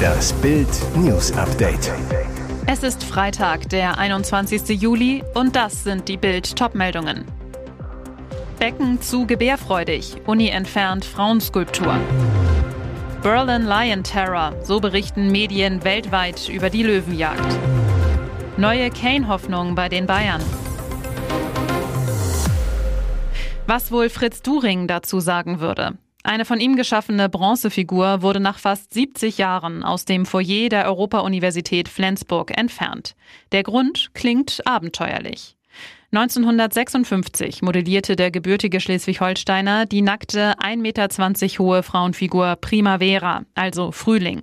Das Bild News Update. Es ist Freitag, der 21. Juli und das sind die Bild Topmeldungen. Becken zu gebärfreudig, Uni entfernt Frauenskulptur. Berlin Lion Terror, so berichten Medien weltweit über die Löwenjagd. Neue Kane-Hoffnung bei den Bayern. Was wohl Fritz During dazu sagen würde? Eine von ihm geschaffene Bronzefigur wurde nach fast 70 Jahren aus dem Foyer der Europa-Universität Flensburg entfernt. Der Grund klingt abenteuerlich. 1956 modellierte der gebürtige Schleswig-Holsteiner die nackte 1,20 Meter hohe Frauenfigur Primavera, also Frühling.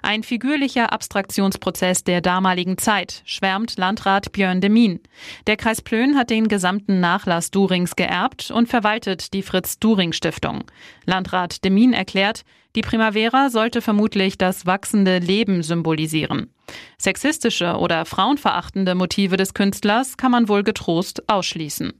Ein figürlicher Abstraktionsprozess der damaligen Zeit, schwärmt Landrat Björn de Min. Der Kreis Plön hat den gesamten Nachlass Durings geerbt und verwaltet die Fritz-During-Stiftung. Landrat de Min erklärt, die Primavera sollte vermutlich das wachsende Leben symbolisieren. Sexistische oder frauenverachtende Motive des Künstlers kann man wohl getrost ausschließen.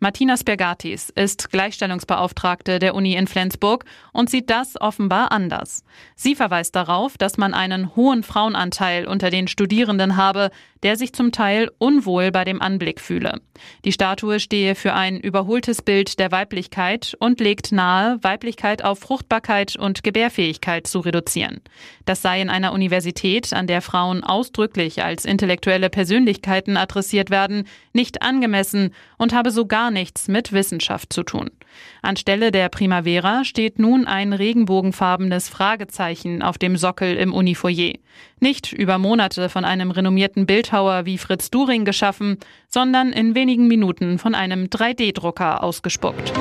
Martina Spergatis ist Gleichstellungsbeauftragte der Uni in Flensburg und sieht das offenbar anders. Sie verweist darauf, dass man einen hohen Frauenanteil unter den Studierenden habe, der sich zum Teil unwohl bei dem Anblick fühle. Die Statue stehe für ein überholtes Bild der Weiblichkeit und legt nahe, Weiblichkeit auf Fruchtbarkeit und Gebärfähigkeit zu reduzieren. Das sei in einer Universität, an der Frauen ausdrücklich als intellektuelle Persönlichkeiten adressiert werden, nicht angemessen und habe so gar nichts mit Wissenschaft zu tun. Anstelle der Primavera steht nun ein regenbogenfarbenes Fragezeichen auf dem Sockel im Unifoyer. Nicht über Monate von einem renommierten Bildhauer wie Fritz During geschaffen, sondern in wenigen Minuten von einem 3D-Drucker ausgespuckt.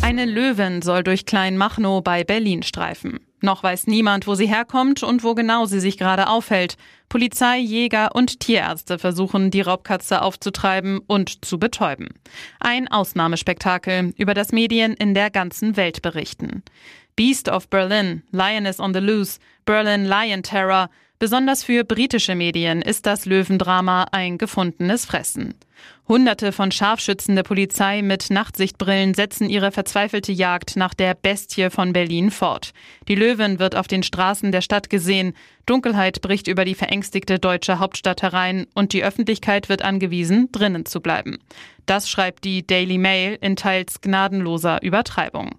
Eine Löwin soll durch Kleinmachnow bei Berlin streifen. Noch weiß niemand, wo sie herkommt und wo genau sie sich gerade aufhält. Polizei, Jäger und Tierärzte versuchen, die Raubkatze aufzutreiben und zu betäuben. Ein Ausnahmespektakel, über das Medien in der ganzen Welt berichten. Beast of Berlin, Lioness on the Loose, Berlin Lion Terror, Besonders für britische Medien ist das Löwendrama ein gefundenes Fressen. Hunderte von Scharfschützen der Polizei mit Nachtsichtbrillen setzen ihre verzweifelte Jagd nach der Bestie von Berlin fort. Die Löwin wird auf den Straßen der Stadt gesehen. Dunkelheit bricht über die verängstigte deutsche Hauptstadt herein und die Öffentlichkeit wird angewiesen, drinnen zu bleiben. Das schreibt die Daily Mail in teils gnadenloser Übertreibung.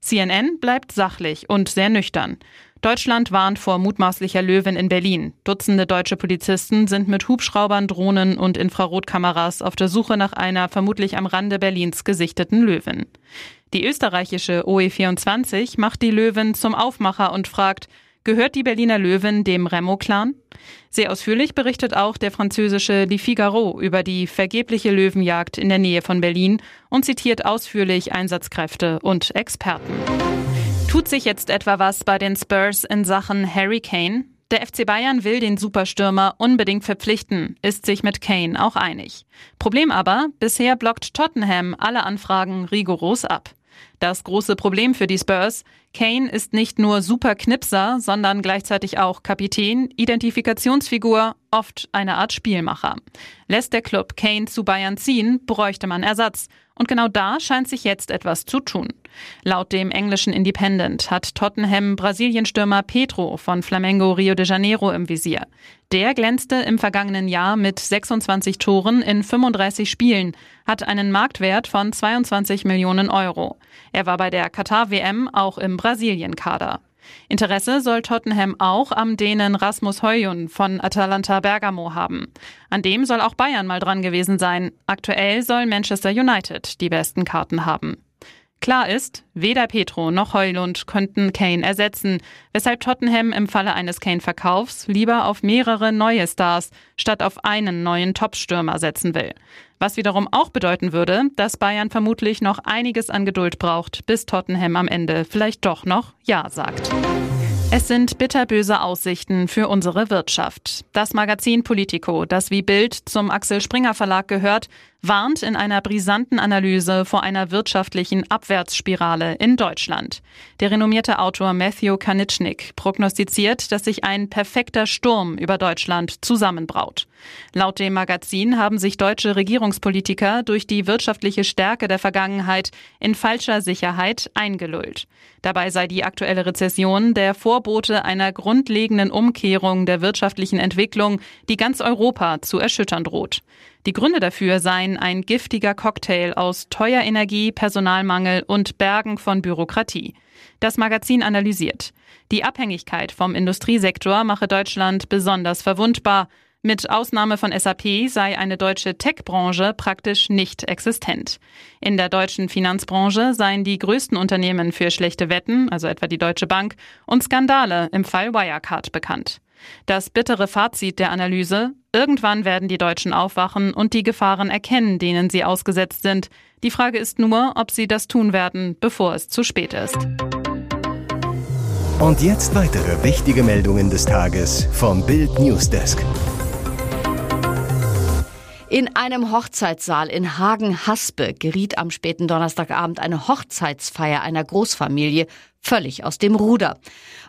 CNN bleibt sachlich und sehr nüchtern. Deutschland warnt vor mutmaßlicher Löwen in Berlin. Dutzende deutsche Polizisten sind mit Hubschraubern, Drohnen und Infrarotkameras auf der Suche nach einer vermutlich am Rande Berlins gesichteten Löwin. Die österreichische OE24 macht die Löwin zum Aufmacher und fragt, Gehört die Berliner Löwin dem Remo-Clan? Sehr ausführlich berichtet auch der französische Le Figaro über die vergebliche Löwenjagd in der Nähe von Berlin und zitiert ausführlich Einsatzkräfte und Experten. Tut sich jetzt etwa was bei den Spurs in Sachen Harry Kane? Der FC Bayern will den Superstürmer unbedingt verpflichten, ist sich mit Kane auch einig. Problem aber, bisher blockt Tottenham alle Anfragen rigoros ab. Das große Problem für die Spurs, Kane ist nicht nur super Knipser, sondern gleichzeitig auch Kapitän, Identifikationsfigur, oft eine Art Spielmacher. Lässt der Club Kane zu Bayern ziehen, bräuchte man Ersatz. Und genau da scheint sich jetzt etwas zu tun. Laut dem englischen Independent hat Tottenham Brasilienstürmer Pedro von Flamengo Rio de Janeiro im Visier. Der glänzte im vergangenen Jahr mit 26 Toren in 35 Spielen, hat einen Marktwert von 22 Millionen Euro. Er war bei der Katar-WM auch im Brasilien-Kader. Interesse soll Tottenham auch am Dänen Rasmus Højlund von Atalanta Bergamo haben. An dem soll auch Bayern mal dran gewesen sein. Aktuell soll Manchester United die besten Karten haben. Klar ist, weder Petro noch Heulund könnten Kane ersetzen, weshalb Tottenham im Falle eines Kane-Verkaufs lieber auf mehrere neue Stars statt auf einen neuen Topstürmer setzen will. Was wiederum auch bedeuten würde, dass Bayern vermutlich noch einiges an Geduld braucht, bis Tottenham am Ende vielleicht doch noch Ja sagt. Es sind bitterböse Aussichten für unsere Wirtschaft. Das Magazin Politico, das wie Bild zum Axel Springer Verlag gehört, warnt in einer brisanten Analyse vor einer wirtschaftlichen Abwärtsspirale in Deutschland. Der renommierte Autor Matthew Kanitschnik prognostiziert, dass sich ein perfekter Sturm über Deutschland zusammenbraut. Laut dem Magazin haben sich deutsche Regierungspolitiker durch die wirtschaftliche Stärke der Vergangenheit in falscher Sicherheit eingelullt. Dabei sei die aktuelle Rezession der Vorbote einer grundlegenden Umkehrung der wirtschaftlichen Entwicklung, die ganz Europa zu erschüttern droht. Die Gründe dafür seien ein giftiger Cocktail aus teuer Energie, Personalmangel und Bergen von Bürokratie. Das Magazin analysiert. Die Abhängigkeit vom Industriesektor mache Deutschland besonders verwundbar. Mit Ausnahme von SAP sei eine deutsche Tech-Branche praktisch nicht existent. In der deutschen Finanzbranche seien die größten Unternehmen für schlechte Wetten, also etwa die Deutsche Bank, und Skandale im Fall Wirecard bekannt. Das bittere Fazit der Analyse, irgendwann werden die Deutschen aufwachen und die Gefahren erkennen, denen sie ausgesetzt sind. Die Frage ist nur, ob sie das tun werden, bevor es zu spät ist. Und jetzt weitere wichtige Meldungen des Tages vom Bild Newsdesk. In einem Hochzeitssaal in Hagen-Haspe geriet am späten Donnerstagabend eine Hochzeitsfeier einer Großfamilie völlig aus dem Ruder.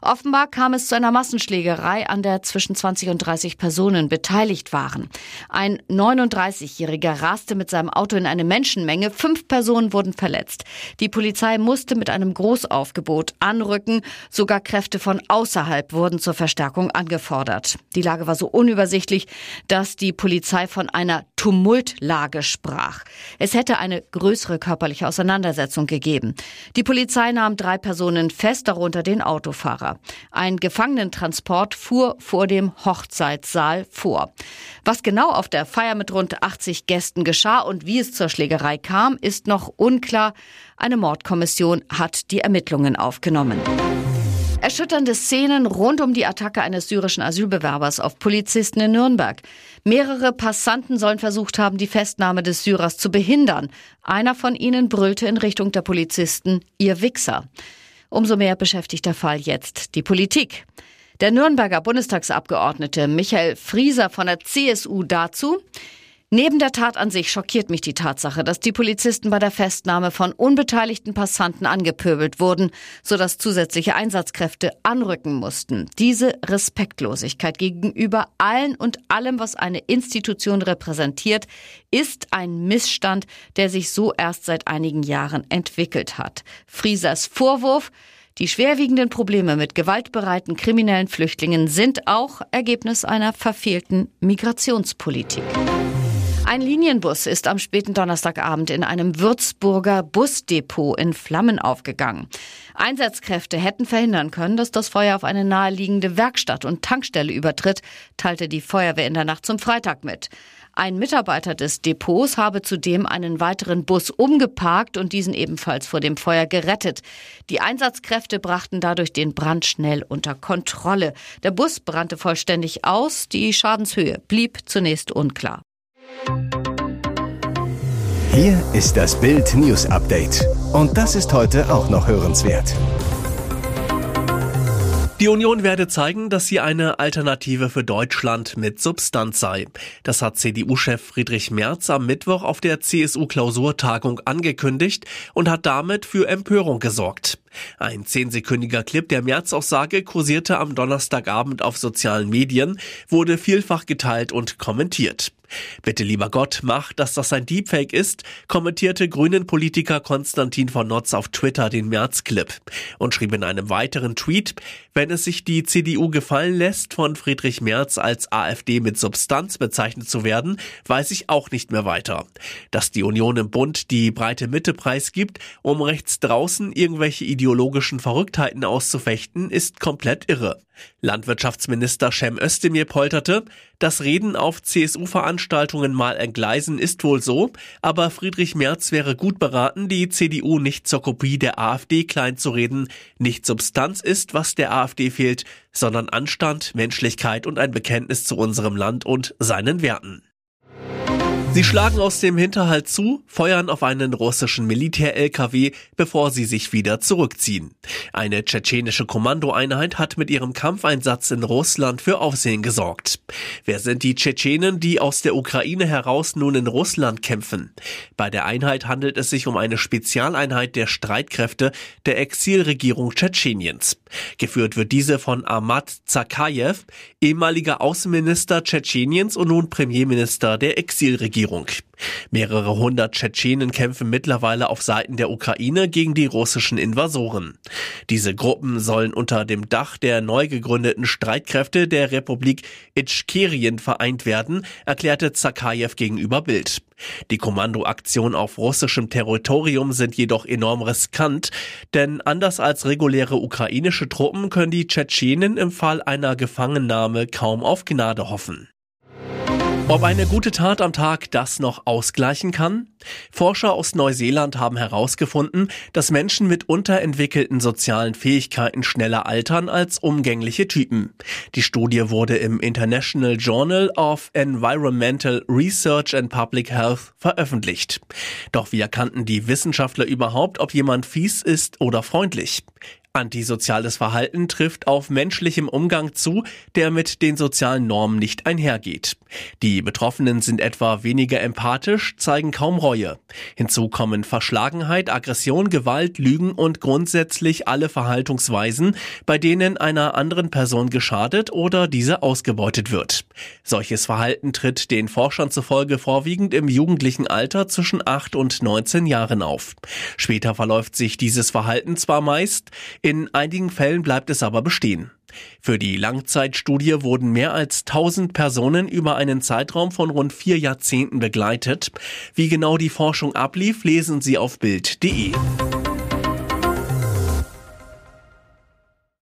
Offenbar kam es zu einer Massenschlägerei, an der zwischen 20 und 30 Personen beteiligt waren. Ein 39-Jähriger raste mit seinem Auto in eine Menschenmenge. Fünf Personen wurden verletzt. Die Polizei musste mit einem Großaufgebot anrücken. Sogar Kräfte von außerhalb wurden zur Verstärkung angefordert. Die Lage war so unübersichtlich, dass die Polizei von einer Tumultlage sprach. Es hätte eine größere körperliche Auseinandersetzung gegeben. Die Polizei nahm drei Personen fest, darunter den Autofahrer. Ein Gefangenentransport fuhr vor dem Hochzeitssaal vor. Was genau auf der Feier mit rund 80 Gästen geschah und wie es zur Schlägerei kam, ist noch unklar. Eine Mordkommission hat die Ermittlungen aufgenommen. Erschütternde Szenen rund um die Attacke eines syrischen Asylbewerbers auf Polizisten in Nürnberg. Mehrere Passanten sollen versucht haben, die Festnahme des Syrers zu behindern. Einer von ihnen brüllte in Richtung der Polizisten, ihr Wichser. Umso mehr beschäftigt der Fall jetzt die Politik. Der Nürnberger Bundestagsabgeordnete Michael Frieser von der CSU dazu, Neben der Tat an sich schockiert mich die Tatsache, dass die Polizisten bei der Festnahme von unbeteiligten Passanten angepöbelt wurden, sodass zusätzliche Einsatzkräfte anrücken mussten. Diese Respektlosigkeit gegenüber allen und allem, was eine Institution repräsentiert, ist ein Missstand, der sich so erst seit einigen Jahren entwickelt hat. Friesers Vorwurf, die schwerwiegenden Probleme mit gewaltbereiten kriminellen Flüchtlingen sind auch Ergebnis einer verfehlten Migrationspolitik. Ein Linienbus ist am späten Donnerstagabend in einem Würzburger Busdepot in Flammen aufgegangen. Einsatzkräfte hätten verhindern können, dass das Feuer auf eine naheliegende Werkstatt und Tankstelle übertritt, teilte die Feuerwehr in der Nacht zum Freitag mit. Ein Mitarbeiter des Depots habe zudem einen weiteren Bus umgeparkt und diesen ebenfalls vor dem Feuer gerettet. Die Einsatzkräfte brachten dadurch den Brand schnell unter Kontrolle. Der Bus brannte vollständig aus, die Schadenshöhe blieb zunächst unklar. Hier ist das Bild News Update. Und das ist heute auch noch hörenswert. Die Union werde zeigen, dass sie eine Alternative für Deutschland mit Substanz sei. Das hat CDU-Chef Friedrich Merz am Mittwoch auf der CSU-Klausurtagung angekündigt und hat damit für Empörung gesorgt. Ein zehnsekündiger Clip der Merz-Aussage kursierte am Donnerstagabend auf sozialen Medien, wurde vielfach geteilt und kommentiert. Bitte lieber Gott, mach, dass das ein Deepfake ist, kommentierte Grünen-Politiker Konstantin von Notz auf Twitter den März-Clip und schrieb in einem weiteren Tweet, wenn es sich die CDU gefallen lässt, von Friedrich Merz als AfD mit Substanz bezeichnet zu werden, weiß ich auch nicht mehr weiter. Dass die Union im Bund die breite Mitte preisgibt, um rechts draußen irgendwelche ideologischen Verrücktheiten auszufechten, ist komplett irre. Landwirtschaftsminister Cem Özdemir polterte, das Reden auf CSU-Veranstaltungen mal entgleisen ist wohl so, aber Friedrich Merz wäre gut beraten, die CDU nicht zur Kopie der AfD klein zu reden. Nicht Substanz ist, was der AfD fehlt, sondern Anstand, Menschlichkeit und ein Bekenntnis zu unserem Land und seinen Werten. Sie schlagen aus dem Hinterhalt zu, feuern auf einen russischen Militär-LKW, bevor sie sich wieder zurückziehen. Eine tschetschenische Kommandoeinheit hat mit ihrem Kampfeinsatz in Russland für Aufsehen gesorgt. Wer sind die Tschetschenen, die aus der Ukraine heraus nun in Russland kämpfen? Bei der Einheit handelt es sich um eine Spezialeinheit der Streitkräfte der Exilregierung Tschetscheniens. Geführt wird diese von Ahmad Zakayev, ehemaliger Außenminister Tschetscheniens und nun Premierminister der Exilregierung. Regierung. Mehrere hundert Tschetschenen kämpfen mittlerweile auf Seiten der Ukraine gegen die russischen Invasoren. Diese Gruppen sollen unter dem Dach der neu gegründeten Streitkräfte der Republik Itschkerien vereint werden, erklärte Zakajew gegenüber Bild. Die Kommandoaktionen auf russischem Territorium sind jedoch enorm riskant, denn anders als reguläre ukrainische Truppen können die Tschetschenen im Fall einer Gefangennahme kaum auf Gnade hoffen. Ob eine gute Tat am Tag das noch ausgleichen kann? Forscher aus Neuseeland haben herausgefunden, dass Menschen mit unterentwickelten sozialen Fähigkeiten schneller altern als umgängliche Typen. Die Studie wurde im International Journal of Environmental Research and Public Health veröffentlicht. Doch wie erkannten die Wissenschaftler überhaupt, ob jemand fies ist oder freundlich? Antisoziales Verhalten trifft auf menschlichem Umgang zu, der mit den sozialen Normen nicht einhergeht. Die Betroffenen sind etwa weniger empathisch, zeigen kaum Reue. Hinzu kommen Verschlagenheit, Aggression, Gewalt, Lügen und grundsätzlich alle Verhaltungsweisen, bei denen einer anderen Person geschadet oder diese ausgebeutet wird. Solches Verhalten tritt den Forschern zufolge vorwiegend im jugendlichen Alter zwischen 8 und 19 Jahren auf. Später verläuft sich dieses Verhalten zwar meist, in einigen Fällen bleibt es aber bestehen. Für die Langzeitstudie wurden mehr als 1000 Personen über einen Zeitraum von rund vier Jahrzehnten begleitet. Wie genau die Forschung ablief, lesen Sie auf Bild.de.